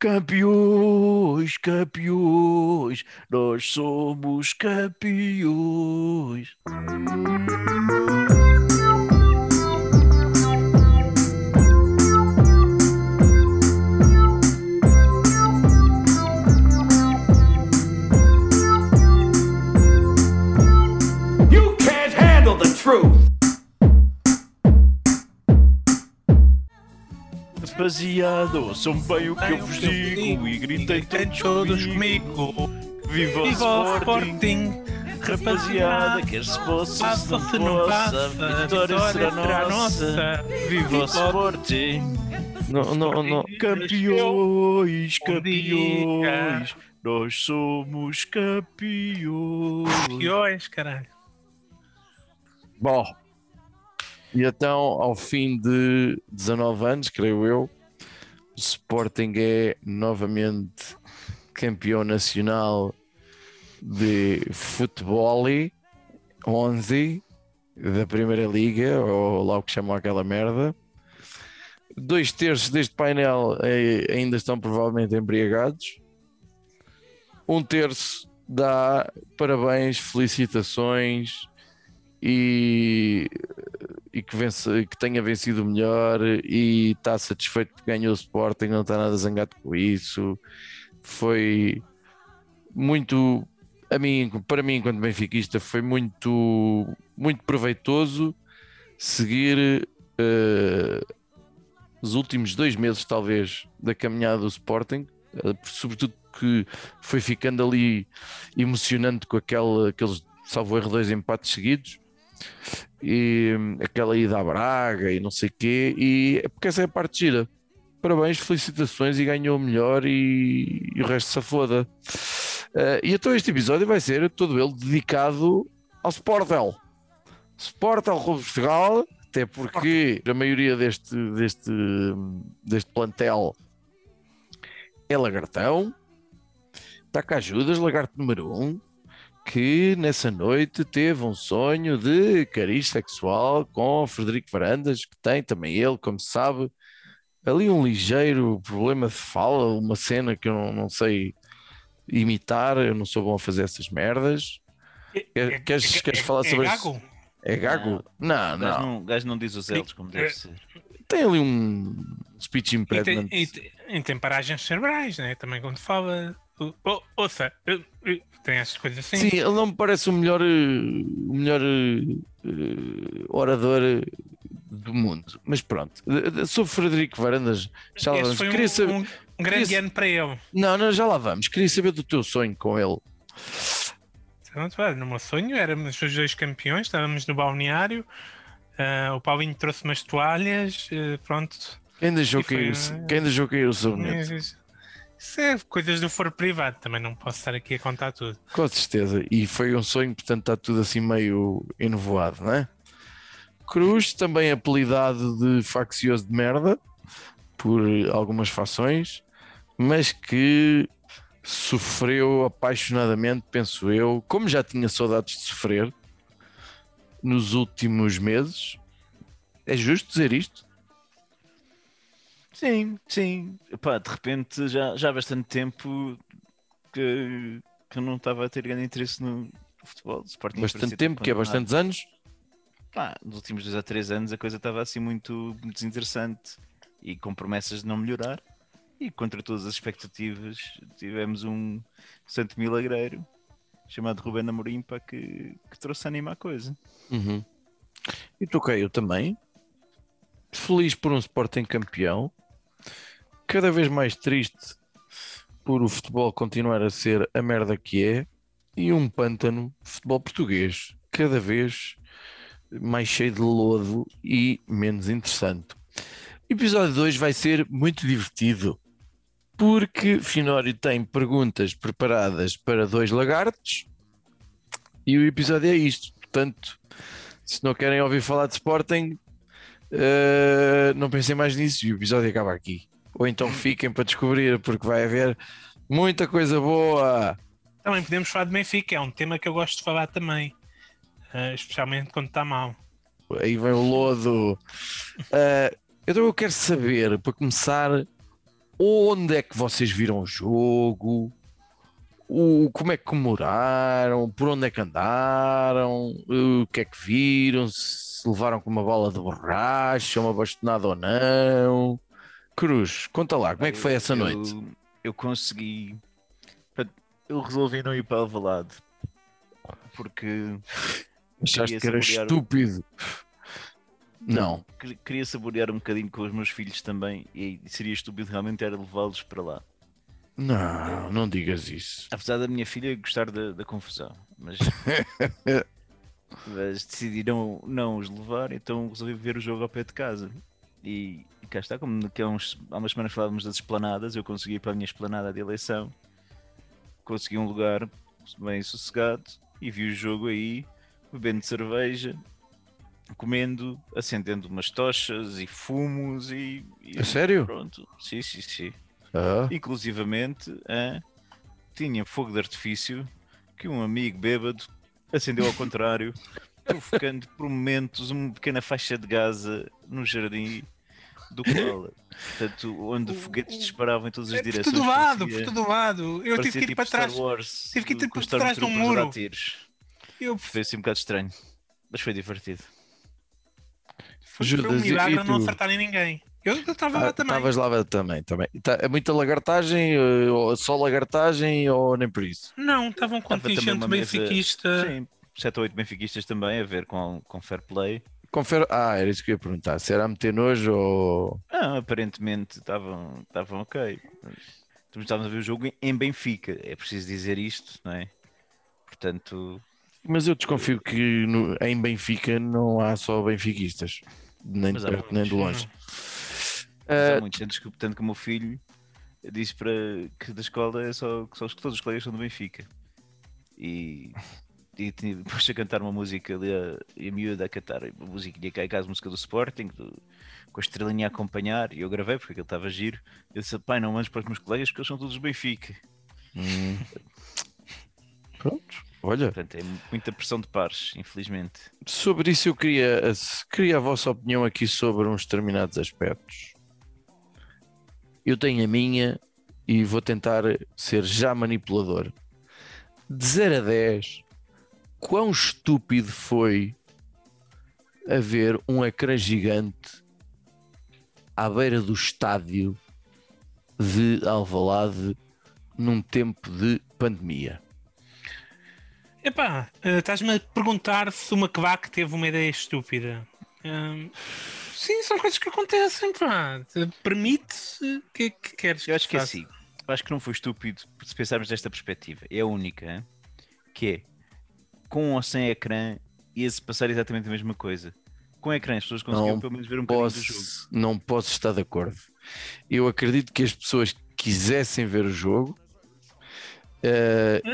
Campeões, campeões, nós somos campeões. You can't handle the truth. Rapaziada, ouçam bem o que eu vos digo e gritem todos todos comigo. Viva o Viva o Sporting! Sporting! Rapaziada, quer se possa, se Passa não se não possa, passa, a vitória será nossa. Viva o Sporting! Não, não, não. Campeões, campeões, nós somos campeões. Campeões, caralho. Bom, e então, ao fim de 19 anos, creio eu, o Sporting é novamente campeão nacional de futebol 11 da Primeira Liga, ou lá o que chamam aquela merda. Dois terços deste painel eh, ainda estão provavelmente embriagados. Um terço dá parabéns, felicitações e, e que, vence, que tenha vencido melhor e está satisfeito porque ganhou o Sporting, não está nada zangado com isso. Foi muito, a mim, para mim, enquanto benfiquista, foi muito, muito proveitoso seguir eh, os últimos dois meses, talvez, da caminhada do Sporting, eh, sobretudo que foi ficando ali emocionante com aquele, aqueles, salvo erro, dois empates seguidos e hum, aquela ida à Braga e não sei o quê, e é porque essa é a parte gira. Parabéns, felicitações e ganhou o melhor e, e o resto se foda. Eh, e então este episódio vai ser todo ele dedicado ao Sportel. Sportel Clube Portugal, até porque a maioria deste, deste, deste plantel é lagartão. Está cá ajudas, lagarto número 1. Um, que nessa noite teve um sonho de cariz sexual com Frederico Varandas, que tem também ele, como se sabe, ali um ligeiro problema de fala, uma cena que eu não, não sei imitar, eu não sou bom a fazer essas merdas. Quer- queres- queres falar sobre é isso? gago? É gago? Não, O gajo não. não, o gajo não diz os elos como deve É. ser. Tem ali um speech E tem, impediment. e tem- e tem paragens cerebrais, né? Também quando fala. O- ouça, tem essas coisas assim. Sim, ele não me parece o melhor, eh, o melhor eh, orador eh, do mundo. Mas pronto, sobre Frederico Varandas, já lá vamos. foi um, Queria saber- um- um grande queria- ano para ele. Não, não, já lá vamos. Queria saber do teu sonho com ele. No meu sonho éramos os dois campeões, estávamos no balneário. ah, o Paulinho trouxe umas toalhas, eh, pronto. Quem deixou foi, cair, quem deixou cair o sabonete? Isso é coisas do foro privado, também não posso estar aqui a contar tudo. Com certeza. E foi um sonho, portanto está tudo assim meio enovoado, não é? Cruz, também apelidado de faccioso de merda, por algumas fações, mas que sofreu apaixonadamente, penso eu, como já tinha saudades de sofrer nos últimos meses. É justo dizer isto? Sim, sim. Pá, de repente já, já há bastante tempo que, que eu não estava a ter grande interesse no futebol. Sporting Bastante tempo, que é bastantes anos. Pá, nos últimos dois a três anos a coisa estava assim muito, muito desinteressante e com promessas de não melhorar. E contra todas as expectativas tivemos um santo milagreiro chamado Rubén Amorim pá, que, que trouxe ânimo à coisa. Uhum. E toquei eu também. Feliz por um Sporting campeão. Cada vez mais triste por o futebol continuar a ser a merda que é. E um pântano futebol português. Cada vez mais cheio de lodo e menos interessante. O episódio 2 vai ser muito divertido. Porque Finório tem perguntas preparadas para dois lagartos. E o episódio é isto. Portanto, se não querem ouvir falar de Sporting, eh, não pensem mais nisso e o episódio acaba aqui. Ou então fiquem para descobrir, porque vai haver muita coisa boa. Também podemos falar de Benfica, é um tema que eu gosto de falar também. ah, especialmente quando está mal. Aí vem o lodo. Eh, então eu quero saber, para começar, onde é que vocês viram o jogo, o, como é que comemoraram, por onde é que andaram, o que é que viram, se levaram com uma bola de borracha, uma bastonada ou não. Cruz, conta lá, como é que foi essa Eu- noite? Eu consegui. portanto, Eu resolvi não ir para Alvalade porque Achaste que era estúpido? Não. que- queria saborear um bocadinho com os meus filhos também e seria estúpido realmente era levá-los para lá. Não, não digas isso. Apesar da minha filha gostar da, da confusão, mas, mas decidi não, não os levar, então resolvi ver o jogo ao pé de casa. E, e cá está, como que há, uns, há umas semanas falávamos das esplanadas, eu consegui ir para a minha esplanada de eleição, consegui um lugar bem sossegado e vi o jogo aí, bebendo cerveja, comendo, acendendo umas tochas e fumos e, e A sério? pronto. Sim, sim, sim. Ah, Inclusivamente, ah, tinha fogo de artifício que um amigo bêbado acendeu ao contrário, provocando por momentos uma pequena faixa de Gaza no jardim do Koala. Portanto, onde foguetes disparavam em todas as É por direções. todo lado, por todo lado. Eu tive que ir tipo para trás. Wars, tive que ir por os trás de um muro. tiros. Eu, Foi assim um bocado estranho, mas foi divertido. foi, Judas, um milagre não tu? acertarem ninguém. Eu estava ah, lá também. Estavas lá também, também. Tá- É muita lagartagem, eh, ou só lagartagem ou nem por isso? Não, estava um contingente benfiquista. Sim, 7 ou 8 benfiquistas também a ver com, com fair play. Confere... Ah, era isso que eu ia perguntar. Se era a meter nojo ou. Não, aparentemente estavam estavam ok. Mas Estávamos a ver o jogo em- Benfica, é preciso dizer isto, não é? Portanto, Mas eu desconfio que no- em Benfica não há só benfiquistas, nem de perto nem de longe. mas há Ah, muitos, tanto que, tanto que o meu filho disse para que da escola é só, que só os- todos os colegas são do Benfica. E, e depois a cantar uma música ali, a, e a miúda a cantar uma musiquinha cá em casa, música do Sporting, do- com a estrelinha a acompanhar, e eu gravei porque aquilo estava giro. Eu disse, pai, não mandes para os meus colegas porque eles são todos do Benfica. hum. Pronto, olha, Portanto, é muita pressão de pares, infelizmente. sobre isso eu queria, queria a vossa opinião aqui sobre uns determinados aspectos. Eu tenho a minha e vou tentar ser já manipulador. De 0 a 10, quão estúpido foi haver um ecrã gigante à beira do estádio de Alvalade num tempo de pandemia? Epá, eh, estás-me a perguntar se o McVac teve uma ideia estúpida. Hum, sim, são coisas que acontecem, pá. Permite-se o que é que queres Eu acho que é faça? assim. Eu acho que não foi estúpido se pensarmos desta perspectiva. É a única, hein? que é com ou sem ecrã ia-se passar exatamente a mesma coisa. Com ecrã as pessoas conseguiam Não pelo menos ver um bocadinho do jogo. posso, não posso estar de acordo. Eu acredito que as pessoas quisessem ver o jogo.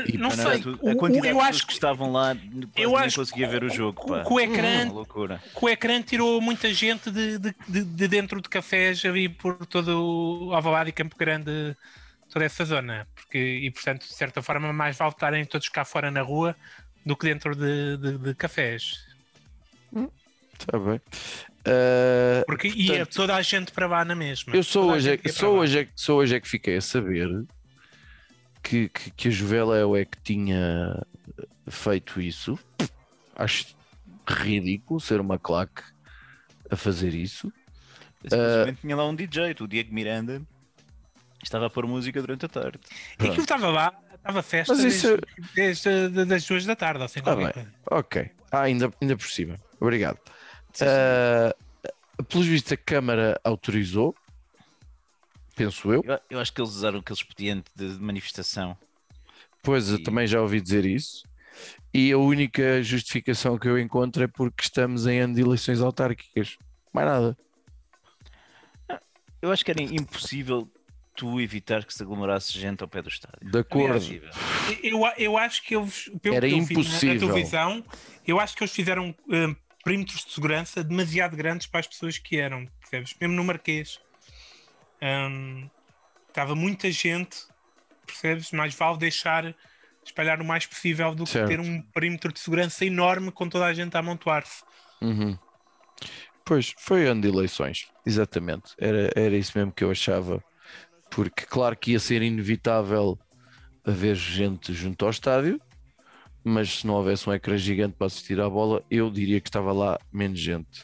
e Não sei, a o- quantidade eu de pessoas acho que que- estavam lá eu acho conseguia ver o jogo. que- Pá. que o ecrã- Uma loucura. que o ecrã tirou muita gente de, de, de- de dentro de cafés ali por todo o Alvalade e Campo Grande, toda essa zona. Porque, e portanto, de certa forma, mais vale estarem todos cá fora na rua do que dentro de, de- de cafés. Está bem. Eh, Porque ia Portanto, toda a gente para lá na mesma. eu só hoje, é, ia só, hoje é, só hoje é que fiquei a saber que, que, que a Juveléu é que tinha feito isso. Acho ridículo ser uma claque a fazer isso. Simplesmente tinha lá um DJ, o Diego Miranda, estava a pôr música durante a tarde. E aquilo estava lá, estava festa Mas isso desde, desde as duas da tarde, assim, Tá bem. coisa. Ok. Ah, ainda, ainda por cima. Obrigado. Ah, pelos vistos, a Câmara autorizou, penso eu. Eu, eu acho que eles usaram aquele expediente de manifestação. Pois eu E- também já ouvi dizer isso. E a única justificação que eu encontro é porque estamos em ano de eleições autárquicas. Mais nada. Eu acho que era impossível tu evitar que se aglomerasse gente ao pé do estádio. De acordo. Eu, eu acho que eles, pelo Era que eu vi na- impossível. na televisão, eu acho que eles fizeram hum, perímetros de segurança demasiado grandes para as pessoas que eram, percebes? Mesmo no Marquês. Hum, Estava muita gente, percebes? Mais vale deixar espalhar o mais possível do que Certo. ter um perímetro de segurança enorme com toda a gente a amontoar-se. Uhum. Pois, foi ano de eleições. Exatamente. Era, era isso mesmo que eu achava. Porque, claro que ia ser inevitável haver gente junto ao estádio, mas se não houvesse um ecrã gigante para assistir à bola, eu diria que estava lá menos gente.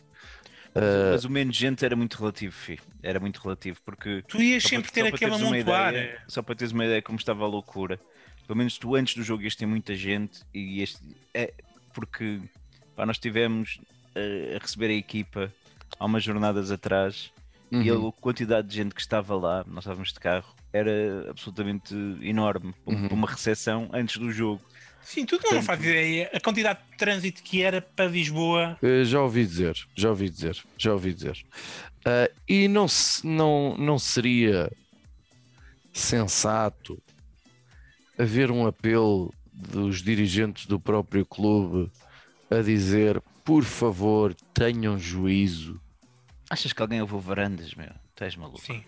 Uh, Mas o menos gente era muito relativo, fi. era muito relativo, porque Tu ias sempre para- ter amontoar. ideia- Só para teres uma ideia como estava a loucura. Pelo menos tu antes do jogo ias ter muita gente e este é porque pá, nós tivemos eh, a receber a equipa há umas jornadas atrás uhum. e a quantidade de gente que estava lá, nós estávamos de carro, era absolutamente enorme Uhum. para uma recepção antes do jogo. Sim, tu não fazes ideia a quantidade de trânsito que era para Lisboa. Uh, já ouvi dizer, já ouvi dizer, já ouvi dizer. Uh, e não, se- não, não seria sensato haver um apelo dos dirigentes do próprio clube a dizer, por favor, tenham juízo. Achas que alguém ouviu varandas, meu? Estás maluco? Sim.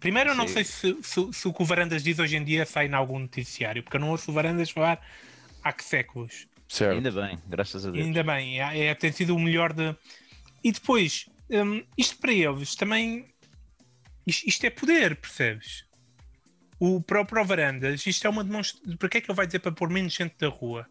Primeiro, eu não sei se, se- se o que o Varandas diz hoje em dia sai em algum noticiário, porque eu não ouço o Varandas falar há que séculos. Certo? Ainda bem, graças a Deus. ainda bem, é, é- tem sido o melhor de. E depois, hum, isto para eles também. Isto, isto é poder, percebes? O próprio Varandas, isto é uma demonstração. Para que é que ele vai dizer para pôr menos gente da rua?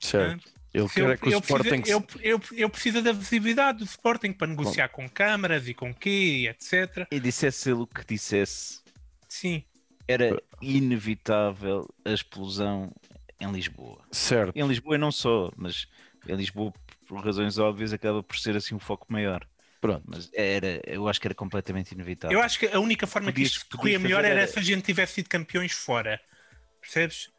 certo. Ele Se quer eu, que o eu Sporting precisa- eu, eu, eu preciso da visibilidade do Sporting para negociar com câmaras e com quê, etc. E dissesse ele o que dissesse, Sim. era inevitável a explosão em Lisboa. Certo. Em Lisboa e não só, mas em Lisboa, por razões óbvias, acaba por ser assim um foco maior. Pronto. Mas era, eu acho que era completamente inevitável. Eu acho que a única forma que Podias- isto podias corria melhor era era- se a gente tivesse sido campeões fora. Percebes?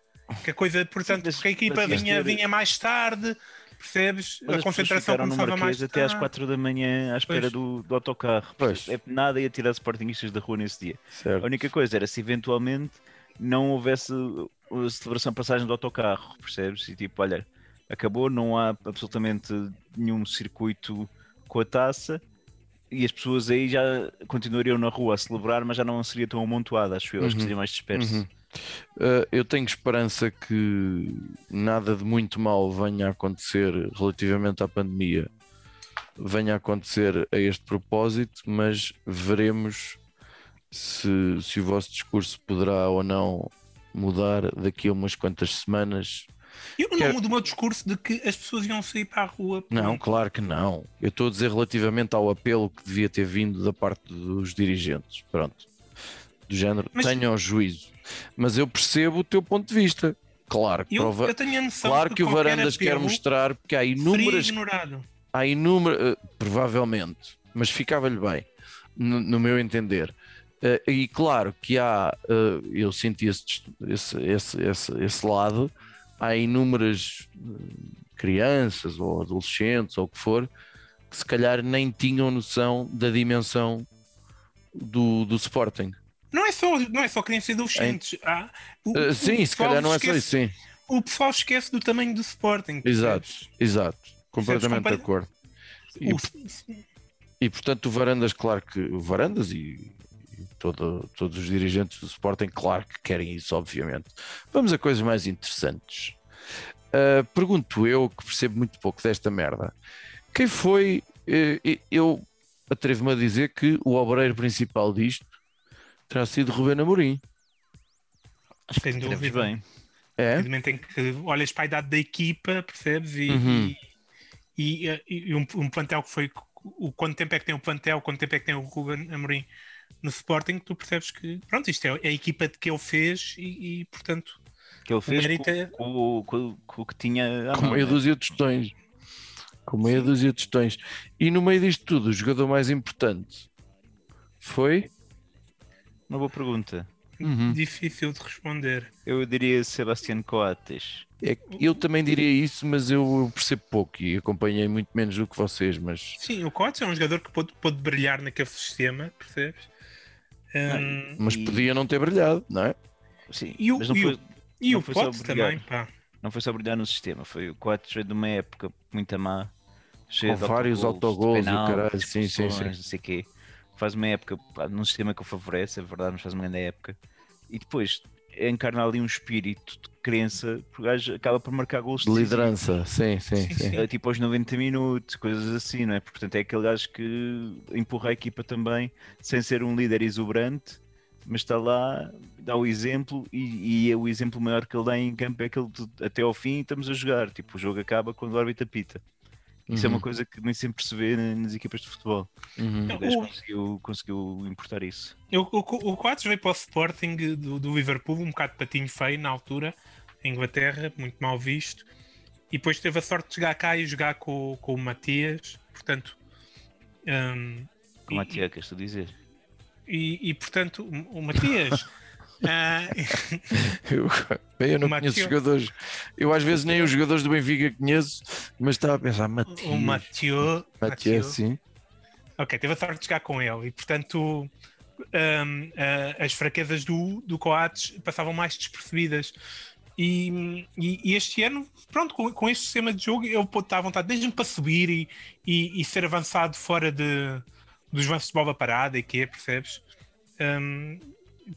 Que a coisa, portanto, mas- porque a equipa vinha, ter- vinha mais tarde, percebes? Mas a concentração começava mais até às tarde. 4 da manhã à espera do, do autocarro. Pois. É nada ia tirar Sportingistas da rua nesse dia. A certo. única coisa era se eventualmente não houvesse a celebração passagem do autocarro, percebes? E tipo, olha, acabou, não há absolutamente nenhum circuito com a taça e as pessoas aí já continuariam na rua a celebrar, mas já não seria tão amontoada, acho eu, acho que Uhum. seria mais disperso. Uhum. Uh, eu tenho esperança que nada de muito mal venha a acontecer relativamente à pandemia, venha a acontecer a este propósito, mas veremos se, se o vosso discurso poderá ou não mudar daqui a umas quantas semanas. Eu não Quer- mudo o meu discurso de que as pessoas iam sair para a rua. Não, claro que não. Eu estou a dizer relativamente ao apelo que devia ter vindo da parte dos dirigentes. Pronto. Do género, Mas- tenham juízo. Mas eu percebo o teu ponto de vista. Claro que, Eu, prova- eu tenho a noção claro de que o Varandas quer mostrar, porque há inúmeras. Há inúmeras. provavelmente, mas ficava-lhe bem, no, no meu entender. Eh, e claro que há, eh, eu senti esse, esse, esse, esse, esse lado, há inúmeras eh, crianças ou adolescentes ou o que for, que se calhar nem tinham noção da dimensão do, do Sporting. Não é só, não é só crianças e adolescentes. Há- o- Eh, o sim, se pessoal calhar não é só esquece- isso, sim. O pessoal esquece do tamanho do Sporting. Exato, percebes? exato. Completamente de acordo. E, O- e portanto o Varandas, claro que o Varandas e, e todo- todos os dirigentes do Sporting, claro que querem isso, obviamente. Vamos a coisas mais interessantes. Ah, pergunto eu, que percebo muito pouco desta merda, quem foi? eh, eu atrevo-me a dizer que o obreiro principal disto terá sido Rubén Amorim. Sem Estaremos dúvida. bem. É? Evidentemente em que olhas para a idade da equipa, percebes? E, Uhum. e, e- e um, um plantel que foi. O, quanto tempo é que tem o plantel, quanto tempo é que tem o Ruben Amorim no Sporting, tu percebes que pronto, isto é a equipa que ele fez e, e, portanto Que ele fez com, é- com- com- com o que tinha Com meia né? dúzia de tostões. Com meia dúzia de tostões. E no meio disto tudo, o jogador mais importante foi. Uma boa pergunta. Uhum. difícil de responder. Eu diria Sebastián Coates. É eu também diria isso, mas eu percebo pouco e acompanhei muito menos do que vocês. Mas Sim, o Coates é um jogador que pode, pode brilhar naquele sistema, percebes? Hum, mas E- podia não ter brilhado, não é? Sim, E o- mas não e o- foi, e não o foi só Pote brilhar. também, pá. não foi só brilhar no sistema. Foi o Coates veio de uma época muito má. cheia Com de vários e o caralho, sim, sim, sim. Não sei o quê. Faz uma época num sistema que o favorece, é verdade, mas faz uma grande época. E depois encarna ali um espírito de crença, porque o gajo acaba por marcar gols De liderança, sim, sim, Sim, sim. sim. É tipo aos 90 minutos, coisas assim, não é? Portanto, é aquele gajo que empurra a equipa também, sem ser um líder exuberante, mas está lá, dá o exemplo e, e é o exemplo maior que ele dá em campo é aquele de, até ao fim estamos a jogar, tipo, o jogo acaba quando o árbitro apita. Isso é uma Uhum, coisa que nem sempre se vê na- nas equipas de futebol. uhum. O gajo o- conseguiu, conseguiu importar isso. O, o, o Coates veio para o Sporting do, do Liverpool, um bocado de patinho feio na altura, em Inglaterra, muito mal visto. E depois teve a sorte de chegar cá e jogar com, com o Matias. Portanto, hum, Como a e- tia que estou a dizer. e, e, portanto, o, o Matias. ah, Eu, bem, eu não conheço jogadores. Eu às vezes nem os jogadores do Benfica conheço, mas estava a pensar, Matias. o Mathieu. Matias, sim. Ok, teve a sorte de jogar com ele e, portanto, hum, ah, as fraquezas do, do Coates passavam mais despercebidas. E, e- e este ano, pronto, com, com este sistema de jogo, eu pô, está à vontade, desde para subir e, e, e ser avançado fora de, dos lances de bola parada e que é, percebes?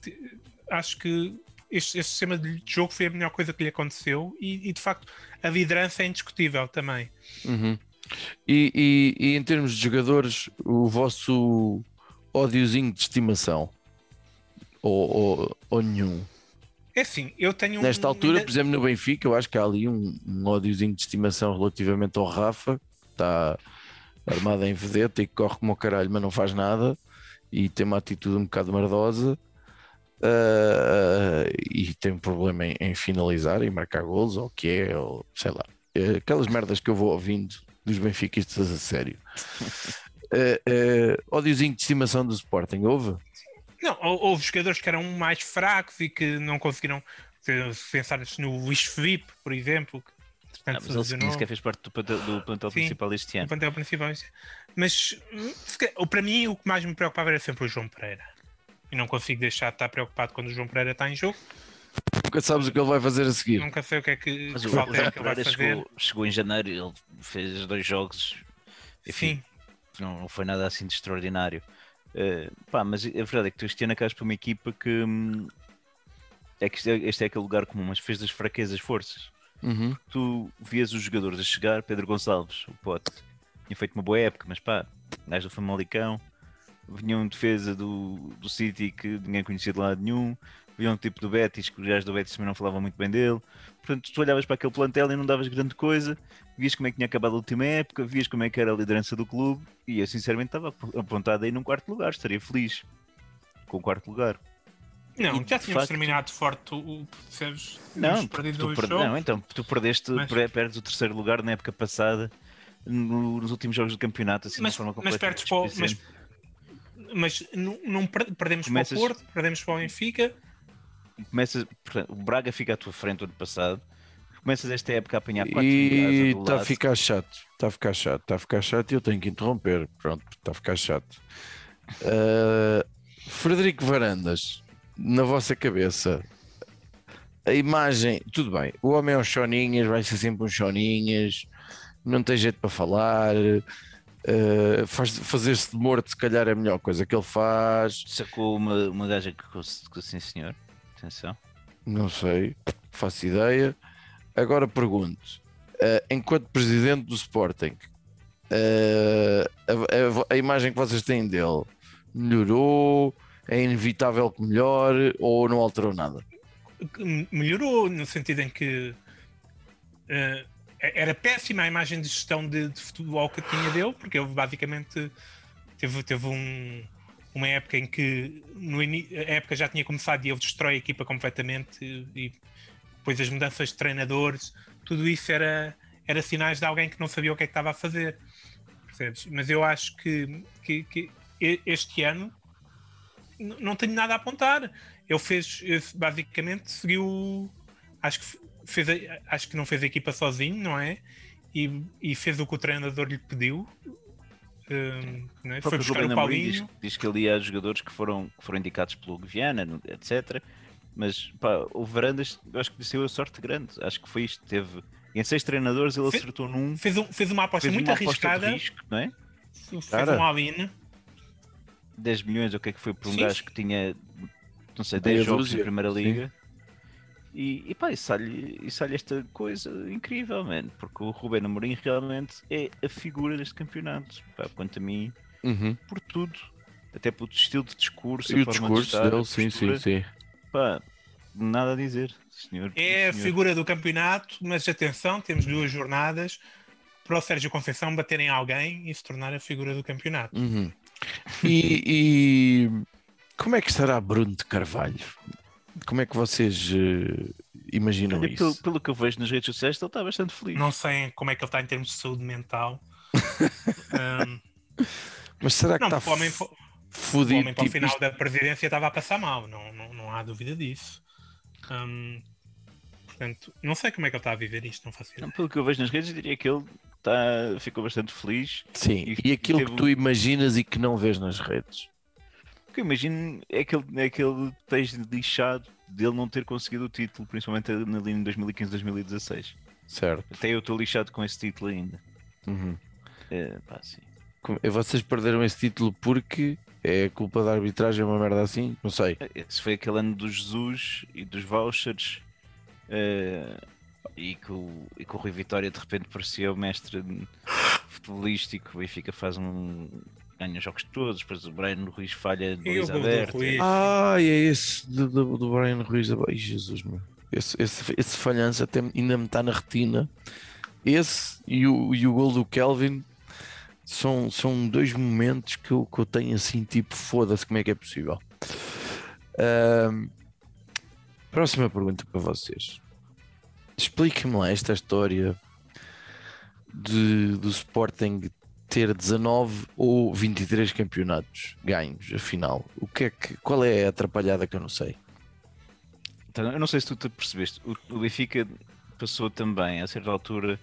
Te- acho que este, este sistema de jogo foi a melhor coisa que lhe aconteceu e, e, de facto a liderança é indiscutível também. Uhum. E, e- e em termos de jogadores, o vosso ódiozinho de estimação? Ou, ou, ou nenhum? É assim, eu tenho um- Nesta altura, ainda- por exemplo, no Benfica, eu acho que há ali um, um ódiozinho de estimação relativamente ao Rafa, que está armado em vedeta e que corre como o caralho, mas não faz nada e tem uma atitude um bocado merdosa. Ah, e tem um problema em, em finalizar e marcar golos, ou o que é, ou sei lá, É aquelas merdas que eu vou ouvindo dos benfiquistas a sério. Uh, uh, ódiozinho de estimação do Sporting, houve? Não, hou- houve jogadores que eram mais fracos e que não conseguiram se- se pensar no Luís Felipe, por exemplo, que Ah, portanto, mas ele se nem lesionou, sequer fez parte do plantel, do plantel Sim. principal este no ano. plantel principal. Mas hum, se para mim o que mais me preocupava era sempre o João Pereira. E não consigo deixar de estar preocupado quando o João Pereira está em jogo. Nunca sabes o que ele vai fazer a seguir. Nunca sei o que é que, Mas que o, o falta é João que ele vai Pereira fazer. chegou, chegou em janeiro, ele fez dois jogos, enfim, Sim, não, não foi nada assim de extraordinário. Eh, pá, mas a verdade é que tu este ano acabas para uma equipa que hum, é que este é, este é aquele lugar comum, mas fez das fraquezas forças. Uhum. Tu vias os jogadores a chegar, Pedro Gonçalves, o pote, tinha feito uma boa época, mas pá, gajo do Famalicão, vinha um defesa do, do City que ninguém conhecia de lado nenhum, vinha um tipo do Betis, que os gajos do Betis também não falavam muito bem dele. Portanto, tu olhavas para aquele plantel e não davas grande coisa, vias como é que tinha acabado a última época, vias como é que era a liderança do clube, e eu sinceramente estava ap- apontado aí num quarto lugar, estaria feliz com o quarto lugar. não, e, já tínhamos facto- terminado forte, o, percebes? Não, tu per- não, então tu perdeste, Mas- per- perdes o terceiro lugar na época passada, no- nos últimos jogos do campeonato, assim, mas, de uma forma mas completamente perdes para o, mas, displicente. Mas não, não per- perdemos Começas- para o Porto, perdemos para o Benfica. Começas, portanto, o Braga fica à tua frente ano passado, começas esta época a apanhar quatro E a está a lado. ficar chato, está a ficar chato, está a ficar chato e eu tenho que interromper. Pronto, está a ficar chato. Uh, Frederico Varandas, na vossa cabeça, a imagem, tudo bem, o homem é um choninhas, vai ser sempre um choninhas, não tem jeito para falar, uh, faz- fazer-se de morto, se calhar é a melhor coisa que ele faz. Sacou uma, uma gaja que, que sim senhor, atenção. Não sei, faço ideia. Agora pergunto: eh, enquanto presidente do Sporting, eh, a, a- a imagem que vocês têm dele melhorou? É inevitável que melhore ou não alterou nada? melhorou no sentido em que eh, era péssima a imagem de gestão de, de futebol que tinha dele, porque ele basicamente teve, teve um- uma época em que no a época já tinha começado e ele destrói a equipa completamente e, depois as mudanças de treinadores, tudo isso era, era sinais de alguém que não sabia o que é que estava a fazer. Percebes? Mas eu acho que, que- que este ano não tenho nada a apontar. Ele fez, basicamente, seguiu. Acho que, fez acho que não fez a equipa sozinho, não é? E, e fez o que o treinador lhe pediu. Não é? Foi buscar o Amorim diz, Paulinho. diz que ali há jogadores que foram, que foram indicados pelo Guiana, etc. Mas pá, o Varandas, eu acho que deu a sorte grande. Acho que foi isto. Teve em seis treinadores, ele Fe- acertou num. Fez, um- fez uma aposta Fez muito uma aposta arriscada. risco, não é? Fez Cara. um all-in. 10 milhões, o que é que foi por um Sim, gajo que tinha, não sei, Meia 10 jogos na Primeira sim. E, e pá, e sai-lhe sai-lhe esta coisa incrível, mano, porque o Ruben Amorim realmente é a figura deste campeonato. Pá, quanto a mim, Uhum. por tudo. até pelo estilo de discurso, E a o forma de discurso estar, a dele, sim, sim, sim. Pá, nada a dizer, senhor. É a senhor. figura do campeonato, mas atenção, temos duas jornadas para o Sérgio Conceição bater em alguém e se tornar a figura do campeonato. Uhum. E, e como é que estará Bruno de Carvalho? Como é que vocês eh, imaginam Olha, pelo, isso? pelo que eu vejo nas redes sociais, ele está bastante feliz. Não sei como é que ele está em termos de saúde mental. Ahm, Mas será que não, está o homem, o fodido? homem para o tipo final isto? da presidência estava a passar mal, não, não, não há dúvida disso. Ahm, portanto, não sei como é que ele está a viver isto, não faço Não, ideia. Pelo que eu vejo nas redes, eu diria que ele está, ficou bastante feliz. Sim, e- e aquilo e que teve tu imaginas e que não vês nas redes. O que eu imagino é aquele, é aquele texto lixado dele não ter conseguido o título, principalmente na linha de 2015-2016. Certo. Até eu estou lixado com esse título ainda. Uhum. É, pá, sim. E Vocês perderam esse título porque é culpa da arbitragem, uma merda assim? Não sei. Esse foi aquele ano do Jesus e dos vouchers. eh, e, que o, e que o Rui Vitória de repente parecia o mestre futebolístico. O Benfica faz um. Ganha os jogos todos, depois o Brian Ruiz falha de baliza aberta. Ah, e é esse do, do, do Brian Ruiz. Ai, Jesus, meu. Esse, esse, esse falhança até ainda me está na retina. Esse e o, e o gol do Kelvin são, são dois momentos que eu, que eu tenho assim, tipo, foda-se, como é que é possível? Próxima pergunta para vocês. Expliquem-me lá esta história de, do Sporting ter 19 ou 23 campeonatos ganhos, afinal. O que é que, qual é a atrapalhada que eu não sei? Então, eu não sei se tu te percebeste. O, o Benfica passou também, a certa altura,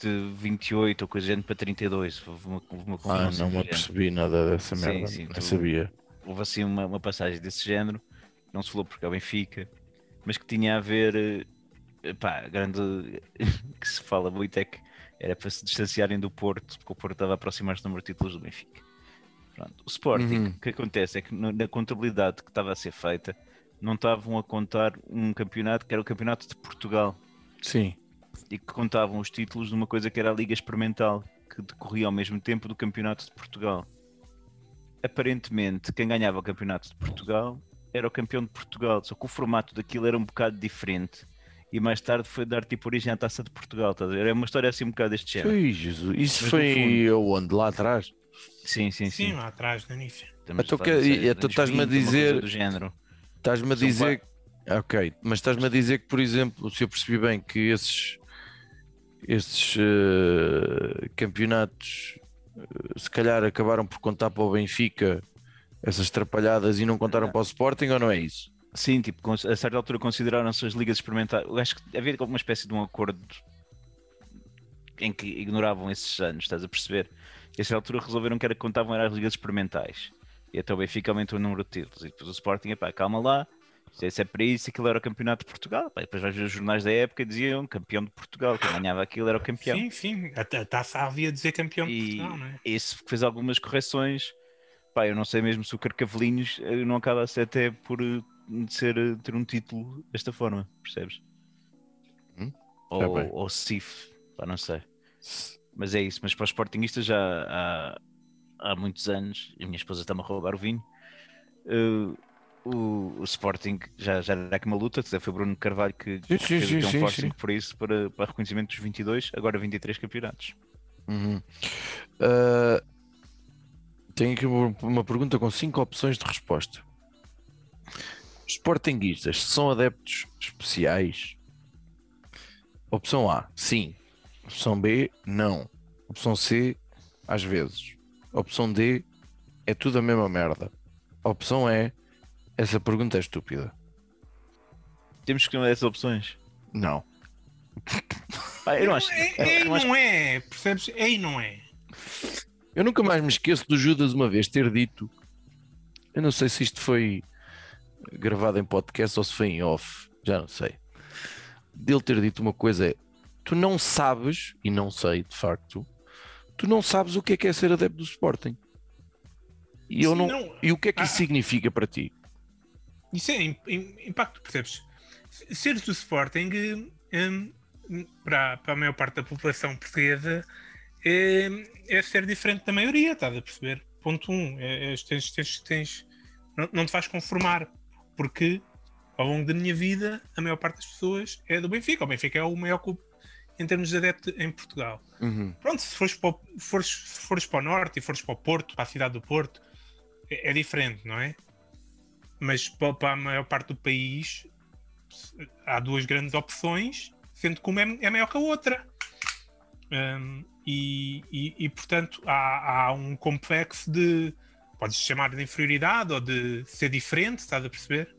de 28 ou coisa do para 32. Houve uma, uma Ah, não me género. apercebi nada dessa Sim, merda, sim, não tu- sabia. houve assim uma, uma passagem desse género, não se falou porque é o Benfica, mas que tinha a ver, eh, pá, grande que se fala muito é que era para se distanciarem do Porto, porque o Porto estava a aproximar-se do número de títulos do Benfica. Pronto. O Sporting, Uhum. o que acontece é que na contabilidade que estava a ser feita, não estavam a contar um campeonato que era o Campeonato de Portugal Sim. e que contavam os títulos de uma coisa que era a Liga Experimental, que decorria ao mesmo tempo do Campeonato de Portugal. Aparentemente, quem ganhava o Campeonato de Portugal era o campeão de Portugal, só que o formato daquilo era um bocado diferente. E mais tarde foi dar tipo origem à taça de Portugal, estás a ver? É uma história assim um bocado deste género. Ui, Jesus. Isso Mas foi onde? Lá atrás? Sim, sim, sim. Sim, lá atrás, no início. Então que- não e- então estás-me a 20, uma coisa dizer- Do género. Estás-me a dizer. Ok, mas estás-me a dizer que, por exemplo, se eu percebi bem que esses, esses eh, campeonatos eh, se calhar acabaram por contar para o Benfica essas trapalhadas e não contaram para o Sporting ou não é isso? Sim, tipo, a certa altura consideraram-se as ligas experimentais. Eu acho que havia uma espécie de um acordo em que ignoravam esses anos, estás a perceber? E a certa altura resolveram que era que contavam eram as ligas experimentais. E até o Benfica aumentou o número de títulos. E depois o Sporting, epá, calma lá, se é para isso, aquilo era o campeonato de Portugal. Pá, depois vais ver os jornais da época e diziam campeão de Portugal, quem ganhava aquilo era o campeão. Sim, sim. A, taça havia de dizer campeão de E Portugal, não é? esse fez algumas correções. Pá, eu não sei mesmo se o Carcavelinhos eh, não acaba a ser até por eh, ser, eh, ter um título desta forma, percebes? Hum, ou, ou CIF, pá, não sei. Mas é isso, mas para os Sportingistas já há, há muitos anos, e a minha esposa está-me a roubar o vinho, eh, o, o Sporting já, já era aqui uma luta, até foi Bruno Carvalho que Sim, fez sim, aqui um forcing por isso, para, para reconhecimento dos 22, agora 23 campeonatos. Uhum. Ah, tenho aqui uma, pergunta com cinco opções de resposta. Os Sportinguistas são adeptos especiais? Opção A, sim. Opção B, não. Opção C, às vezes. Opção D, é tudo a mesma merda. Opção E, essa pergunta é estúpida. Temos que uma dessas opções. Não. Pá, eu não acho. É, é eu acho não é, percebes? É e não é. Eu nunca mais me esqueço do Judas uma vez ter dito. Eu não sei se isto foi gravado em podcast ou se foi em off, já não sei. Dele ter dito uma coisa é: tu não sabes, e não sei de facto, tu não sabes o que é que é ser adepto do Sporting. E, eu não, não. e o que é que isso Ah. significa para ti? Isso é im- im- impacto, percebes? Seres do Sporting, hum, hum, para, para a maior parte da população portuguesa, é, é ser diferente da maioria, estás a perceber? ponto um, é, é, tens, tens, tens, não, não te vais conformar, porque ao longo da minha vida, a maior parte das pessoas é do Benfica. O Benfica é o maior clube em termos de adepto em Portugal. Uhum. Pronto, se fores, para o, fores, se fores para o norte e fores para o Porto, para a cidade do Porto, é, é diferente, não é? Mas para, para, a maior parte do país há duas grandes opções, sendo que uma é, é maior que a outra. Um, e, e, e, portanto há, há, um complexo de podes chamar de inferioridade ou de ser diferente, estás a perceber?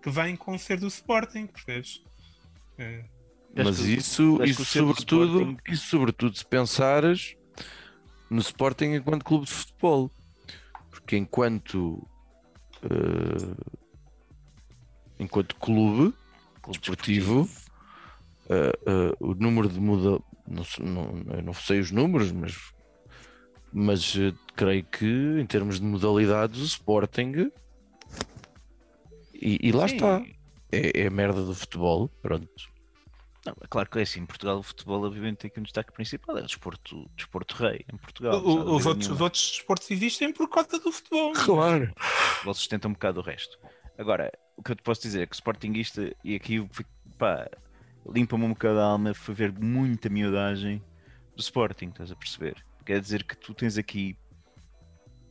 Que vem com o ser do Sporting, percebes? Uh, mas isso, isso sobretudo, Sporting... isso sobretudo se pensares no Sporting enquanto clube de futebol. Porque enquanto uh, enquanto clube, clube desportivo, uh, uh, o número de muda não, não, eu não sei os números, mas mas creio que em termos de modalidades o Sporting e, e lá Sim. está é, é a merda do futebol pronto não, é claro que é assim, em Portugal o futebol obviamente tem aqui um destaque principal, é o desporto, desporto rei em Portugal. O, os, outros, os outros desportos existem por causa do futebol. Claro. O futebol sustenta um bocado o resto. Agora, o que eu te posso dizer é que o Sportingista, e aqui pá, limpa-me um bocado a alma, foi ver muita miudagem do Sporting, estás a perceber? Quer dizer que tu tens aqui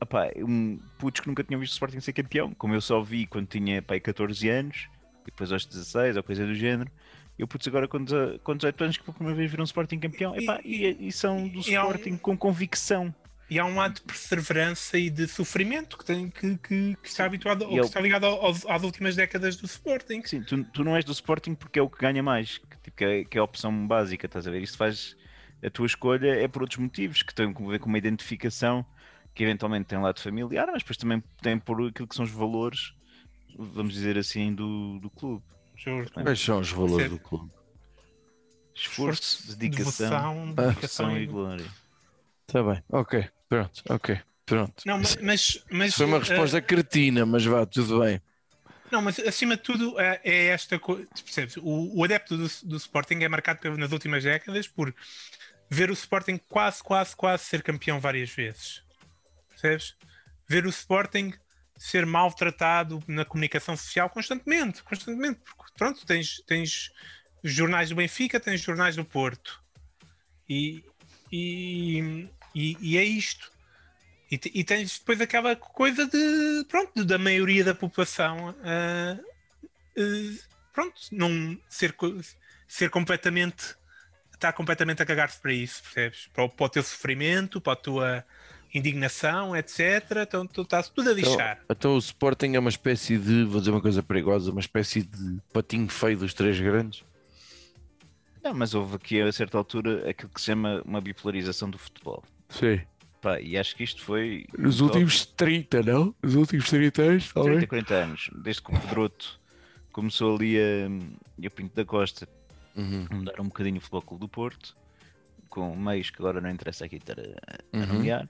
opá, um putos que nunca tinham visto o Sporting ser campeão, como eu só vi quando tinha pá, 14 anos, e depois aos 16 ou coisa do género eu putz agora com, 18 anos que pela primeira vez viram um Sporting campeão Epá, e, e, são do Sporting um, com convicção. E há um lado de perseverança e de sofrimento que, tem, que, que, que está habituado ou que está ligado aos, às últimas décadas do Sporting. Sim, tu, tu não és do Sporting porque é o que ganha mais, que, tipo, que, é, que é a opção básica, estás a ver? Isso faz a tua escolha é por outros motivos que têm a ver com uma identificação que eventualmente tem lado familiar, mas depois também tem por aquilo que são os valores, vamos dizer assim, do, do clube. Quais são os valores do clube? Esforço, dedicação, dedicação e glória. Está bem, ok, pronto, ok, pronto. Não, mas, mas, Foi uma resposta uh, cretina, mas vá, tudo bem. Não, mas acima de tudo é, é esta coisa, percebes? O, o adepto do, do, Sporting é marcado nas últimas décadas por ver o Sporting quase, quase, quase ser campeão várias vezes. Percebes? Ver o Sporting ser maltratado na comunicação social constantemente, constantemente, porque pronto, tens, tens jornais do Benfica, tens jornais do Porto. E, e, e, e é isto. E, e, tens depois aquela coisa de pronto, da maioria da população uh, uh, pronto, não ser, ser completamente estar completamente a cagar-se para isso, percebes? Para, para o teu sofrimento, para a tua indignação, etc. Então está-se tudo a então, lixar. Então, então, o Sporting é uma espécie de, vou dizer uma coisa perigosa, uma espécie de patinho feio dos três grandes. Não, mas houve aqui a certa altura aquilo que se chama uma bipolarização do futebol. Sim. Pá, e acho que isto foi. Nos últimos 30, não? Nos últimos 30 anos, talvez. 30, 40 anos, desde que o Pedroto começou ali a, a Pinto da Costa uhum. a mudar um bocadinho o Futebol Clube do Porto, com meios que agora não interessa aqui estar a, a uhum. nomear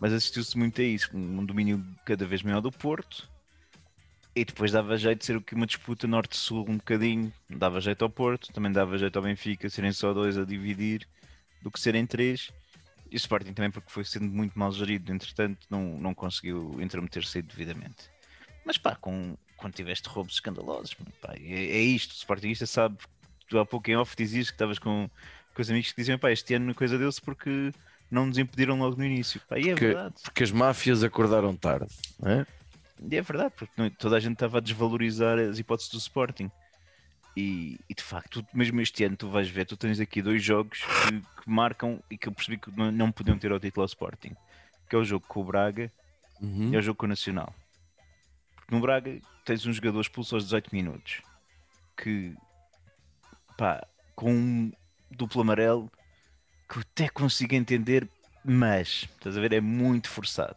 mas assistiu-se muito a isso, um domínio cada vez maior do Porto. E depois dava jeito de ser o que uma disputa norte-sul um bocadinho, dava jeito ao Porto, também dava jeito ao Benfica serem só dois a dividir do que serem três. E o Sporting também porque foi sendo muito mal gerido, entretanto não, não conseguiu intrometer-se devidamente. Mas pá, com, quando tiveste roubos escandalosos, pá, é, é isto, o Sportingista sabe, tu há pouco em off dizias que estavas com, com os amigos que diziam, pá, este ano a coisa deu-se porque não nos impediram logo no início. Pá, e é porque, verdade. Porque as máfias acordaram tarde, não é? E é verdade, porque toda a gente estava a desvalorizar as hipóteses do Sporting. E, e, de facto, mesmo este ano, tu vais ver, tu tens aqui dois jogos que, que marcam e que eu percebi que não, não, podiam ter o título ao Sporting, que é o jogo com o Braga uhum. e é o jogo com o Nacional. Porque no Braga tens um jogador expulso aos 18 minutos que pá, com um duplo amarelo que eu até consigo entender, mas estás a ver, é muito forçado.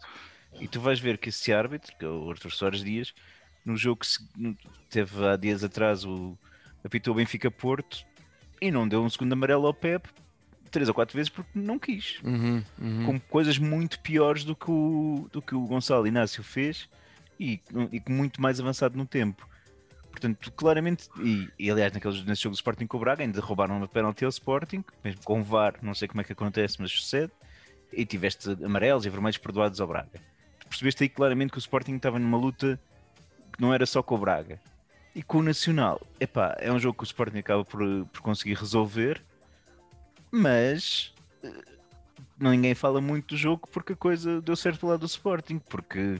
E tu vais ver que esse árbitro, que é o Arthur Soares Dias, no jogo que se, teve há dias atrás, o apitou Benfica Porto e não deu um segundo amarelo ao Pep três ou quatro vezes porque não quis. Uhum, uhum. Com coisas muito piores do que o, do que o Gonçalo Inácio fez e, e muito mais avançado no tempo. Portanto, claramente, e, e aliás, naqueles, nesse jogo do Sporting com o Braga, ainda roubaram uma penalti ao Sporting, mesmo com o VAR, não sei como é que acontece, mas sucede. e tiveste amarelos e vermelhos perdoados ao Braga. Tu percebeste aí claramente que o Sporting estava numa luta que não era só com o Braga. E com o Nacional, epá, é um jogo que o Sporting acaba por, por conseguir resolver, mas eh, ninguém fala muito do jogo porque a coisa deu certo do lado do Sporting, porque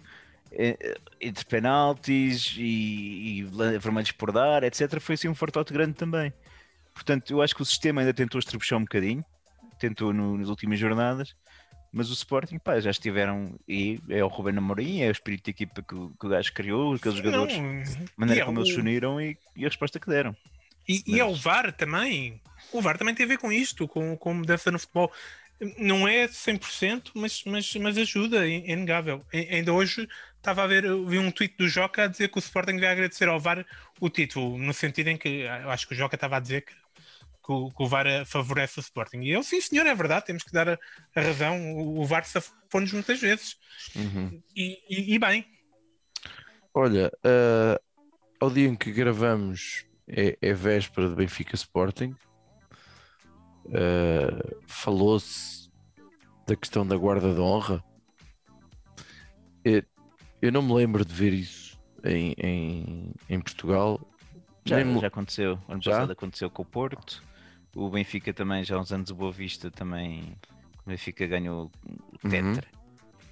eh, entre penaltis e, e vermelhos por dar, etc., foi assim um fartote grande também. Portanto, eu acho que o sistema ainda tentou estrebuchar um bocadinho, tentou no, nas últimas jornadas, mas o Sporting, pá, já estiveram. E é o Ruben Amorim, é o espírito de equipa que, o- que o gajo criou, aqueles jogadores, Não, a maneira é como eles o- se uniram e, e a resposta que deram. E, e é o Mas- VAR também. O VAR também tem a ver com isto, com, com mudança no futebol. Não é 100%, mas, mas, mas ajuda, é é inegável. Ainda hoje estava a ver, eu vi um tweet do Joca a dizer que o Sporting vai agradecer ao VAR o título, no sentido em que eu acho que o Joca estava a dizer que, que o, que o VAR favorece o Sporting. E eu, sim, senhor, é verdade, temos que dar a, a razão. O, o VAR safou-nos muitas vezes. Uhum. E, e- e bem, Olha, ah, ao dia em que gravamos é, é véspera de Benfica Sporting. Ah, Falou-se da questão da guarda de honra. Eu, eu não me lembro de ver isso em, em, em Portugal. Já, me- já aconteceu. Ano Já? passado aconteceu com o Porto. O Benfica também, já há uns anos, o Boa Vista também. O Benfica ganhou o Uhum. Tetra.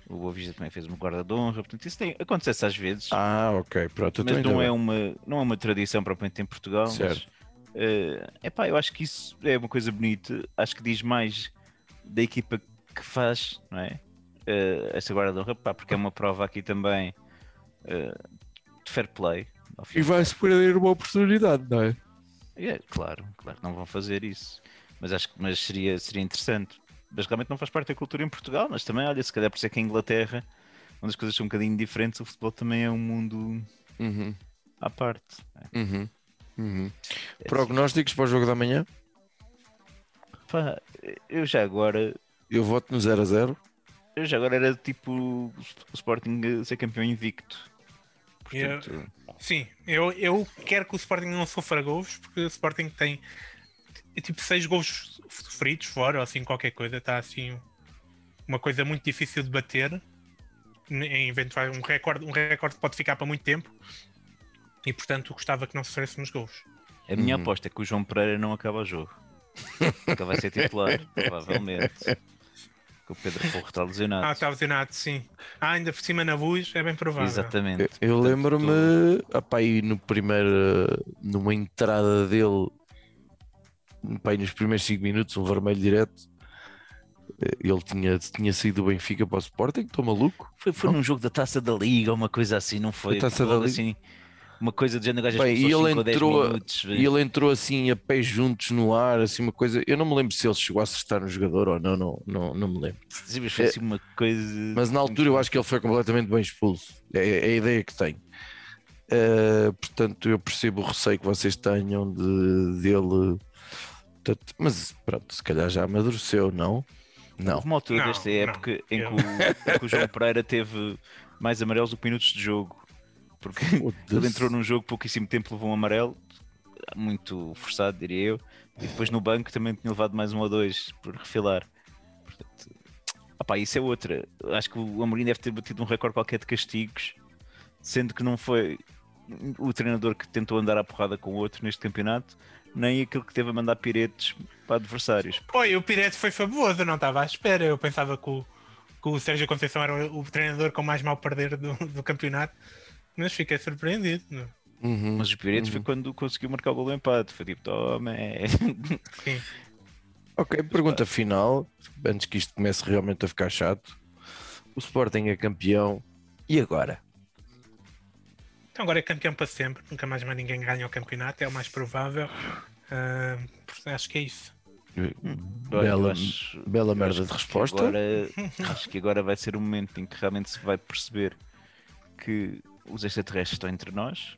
O Boa Vista também fez uma guarda de honra. Portanto, isso tem, acontece às vezes. Ah, ok, pronto. mas não é, bem. uma, não é uma tradição propriamente em Portugal. Certo. é epá, eu acho que isso é uma coisa bonita. Acho que diz mais da equipa que faz, não é? Eh, essa guarda de honra, pá, porque é uma prova aqui também eh, de fair play. E vai-se perder uma oportunidade, não é? É, claro, claro, que não vão fazer isso. Mas acho que mas seria, seria interessante. Mas realmente não faz parte da cultura em Portugal, mas também, olha, se calhar por isso é que em Inglaterra, onde as coisas são um bocadinho diferentes, o futebol também é um mundo Uhum, à parte. uhum, uhum. É Prognósticos para o jogo da manhã? Pá, eu já agora, Eu voto no 0 a 0. eu já agora era tipo o Sporting ser campeão invicto. Eu- Portanto, Sim, eu, eu quero que o Sporting não sofra gols, porque o Sporting tem é tipo seis gols sofridos fora, ou assim qualquer coisa, está assim uma coisa muito difícil de bater. Em eventual, um recorde, um recorde pode ficar para muito tempo. E portanto gostava que não sofrêssemos gols. a minha Uhum. aposta é que o João Pereira não acaba o jogo. Ele vai ser titular, provavelmente. Que o Pedro Porro está lesionado. Ah, está lesionado, sim. Ah, ainda por cima na luz, é bem provável. Exatamente. Eu, eu lembro-me, apá, aí no primeiro, numa entrada dele, apá, nos primeiros 5 minutos, um vermelho direto. eh, Ele tinha, tinha saído do Benfica para o Sporting, estou maluco. Foi, foi Não? num jogo da taça da Liga, uma coisa assim, não foi? Da Taça da Liga? assim, uma coisa de género, gajo Bem, e ele entrou- minutos, E ele entrou assim a pés juntos no ar, assim uma coisa. Eu não me lembro se ele chegou a acertar no jogador ou não, não, não, não me lembro. Sim, mas foi assim uma coisa. Mas na altura eu acho que ele foi completamente bem expulso. É, é a ideia que tenho. Eh, portanto, eu percebo o receio que vocês tenham de, dele. Portanto, mas pronto, se calhar já amadureceu, não? Não. Houve uma altura Não, desta não. época em que o, em que o João Pereira teve mais amarelos do que minutos de jogo. Porque ele entrou num jogo pouquíssimo tempo, levou um amarelo, muito forçado, diria eu. E depois no banco também tinha levado mais um ou dois por refilar. Portanto, opá, isso é outra. Acho que o Amorim deve ter batido um recorde qualquer de castigos, sendo que não foi o treinador que tentou andar à porrada com o outro neste campeonato, nem aquele que teve a mandar piretes para adversários. Oi, o Pirete foi fabuloso, eu não estava à espera. Eu pensava que o, que o Sérgio Conceição era o, o treinador com mais mal perder do, do campeonato, mas fiquei surpreendido. Uhum. Mas os piretes foi quando conseguiu marcar o gol do empate. Foi tipo, toma, é. Sim. Ok, pergunta final, antes que isto comece realmente a ficar chato. O Sporting é campeão. E agora? Então agora é campeão para sempre, nunca mais mais ninguém ganha o campeonato, é o mais provável. Portanto, acho que é isso. Eu Bela, acho- bela merda acho de resposta. Agora, acho que agora vai ser o momento em que realmente se vai perceber que os extraterrestres estão entre nós.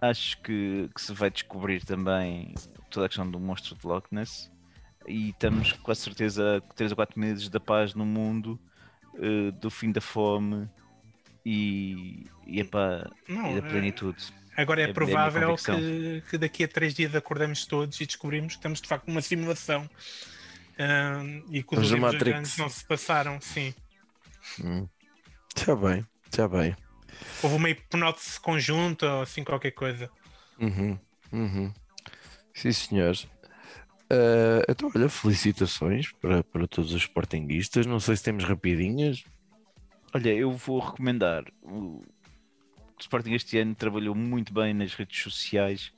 Acho que, que se vai descobrir também toda a questão do monstro de Loch Ness. E estamos com a certeza a 3 ou 4 meses da paz no mundo, eh, do fim da fome e, e, epá, Não, e da é- plenitude. Agora É- é, provável que, que daqui a três dias acordemos todos e descobrimos que estamos de facto numa simulação hum, e que os anos não se passaram, sim. Já bem, já bem. Houve uma hipnose conjunta ou assim qualquer coisa. Uhum, uhum. Sim, senhor. Ah, então, olha, felicitações para, para todos os sportinguistas. Não sei se temos rapidinhas. Olha, eu vou recomendar. O Sporting este ano trabalhou muito bem nas redes sociais,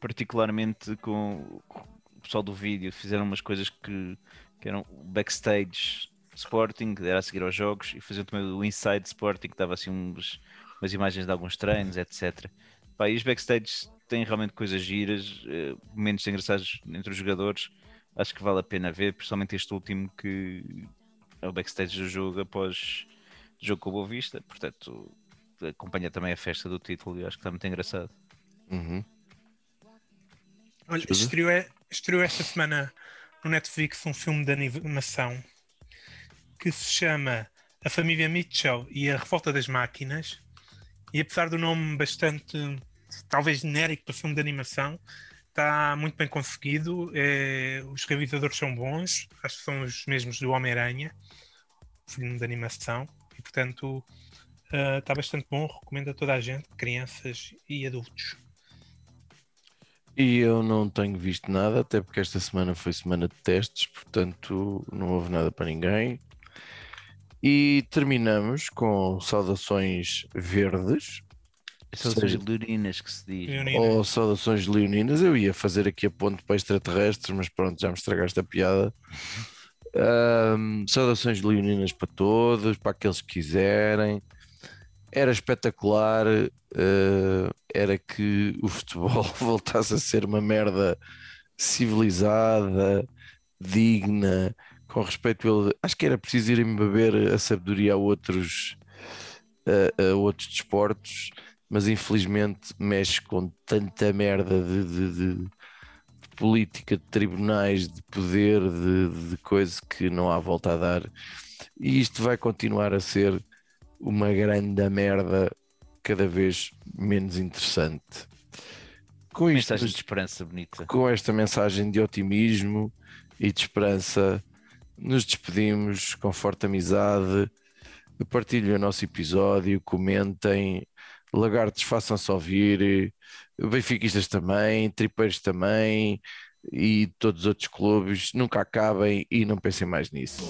particularmente com com o pessoal do vídeo. Fizeram umas coisas que, que eram backstage Sporting, era a seguir aos jogos, e faziam também o Inside Sporting, que dava assim uns, umas imagens de alguns treinos, etc. Pá, e os backstage têm realmente coisas giras, eh, momentos engraçados entre os jogadores. Acho que vale a pena ver, principalmente este último que é o backstage do jogo após o jogo com o Boa Vista. Portanto, acompanha também a festa do título e acho que está muito engraçado. Uhum. Olha, estreou, é- estreou esta semana no Netflix um filme de animação que se chama A Família Mitchell e a Revolta das Máquinas. E apesar do nome bastante, talvez genérico para filme de animação, está muito bem conseguido. É, os realizadores são bons, acho que são os mesmos do Homem-Aranha, filme de animação. E portanto ah, está bastante bom. Recomendo a toda a gente, crianças e adultos. E eu não tenho visto nada, até porque esta semana foi semana de testes, portanto não houve nada para ninguém. E terminamos com saudações verdes, as Seja- leoninas que se diz. Leonina. ou saudações leoninas. Eu ia fazer aqui a ponte para extraterrestres, mas pronto, já me estragaste a piada. Ahm, saudações leoninas para todos, para aqueles que quiserem. Era espetacular, eh, era que o futebol voltasse a ser uma merda civilizada, digna, com respeito pelo. Acho que era preciso irem beber a sabedoria a outros, a, a outros desportos, mas infelizmente mexe com tanta merda de, de- de- de política, de tribunais, de poder, de, de coisa que não há volta a dar. E isto vai continuar a ser uma grande merda cada vez menos interessante. Com isto, Mensagem de esperança bonita. com esta mensagem de otimismo e de esperança, nos despedimos com forte amizade. Partilhem o nosso episódio, comentem, lagartos façam-se ouvir, benfiquistas também, tripeiros também e todos os outros clubes. Nunca acabem e não pensem mais nisso.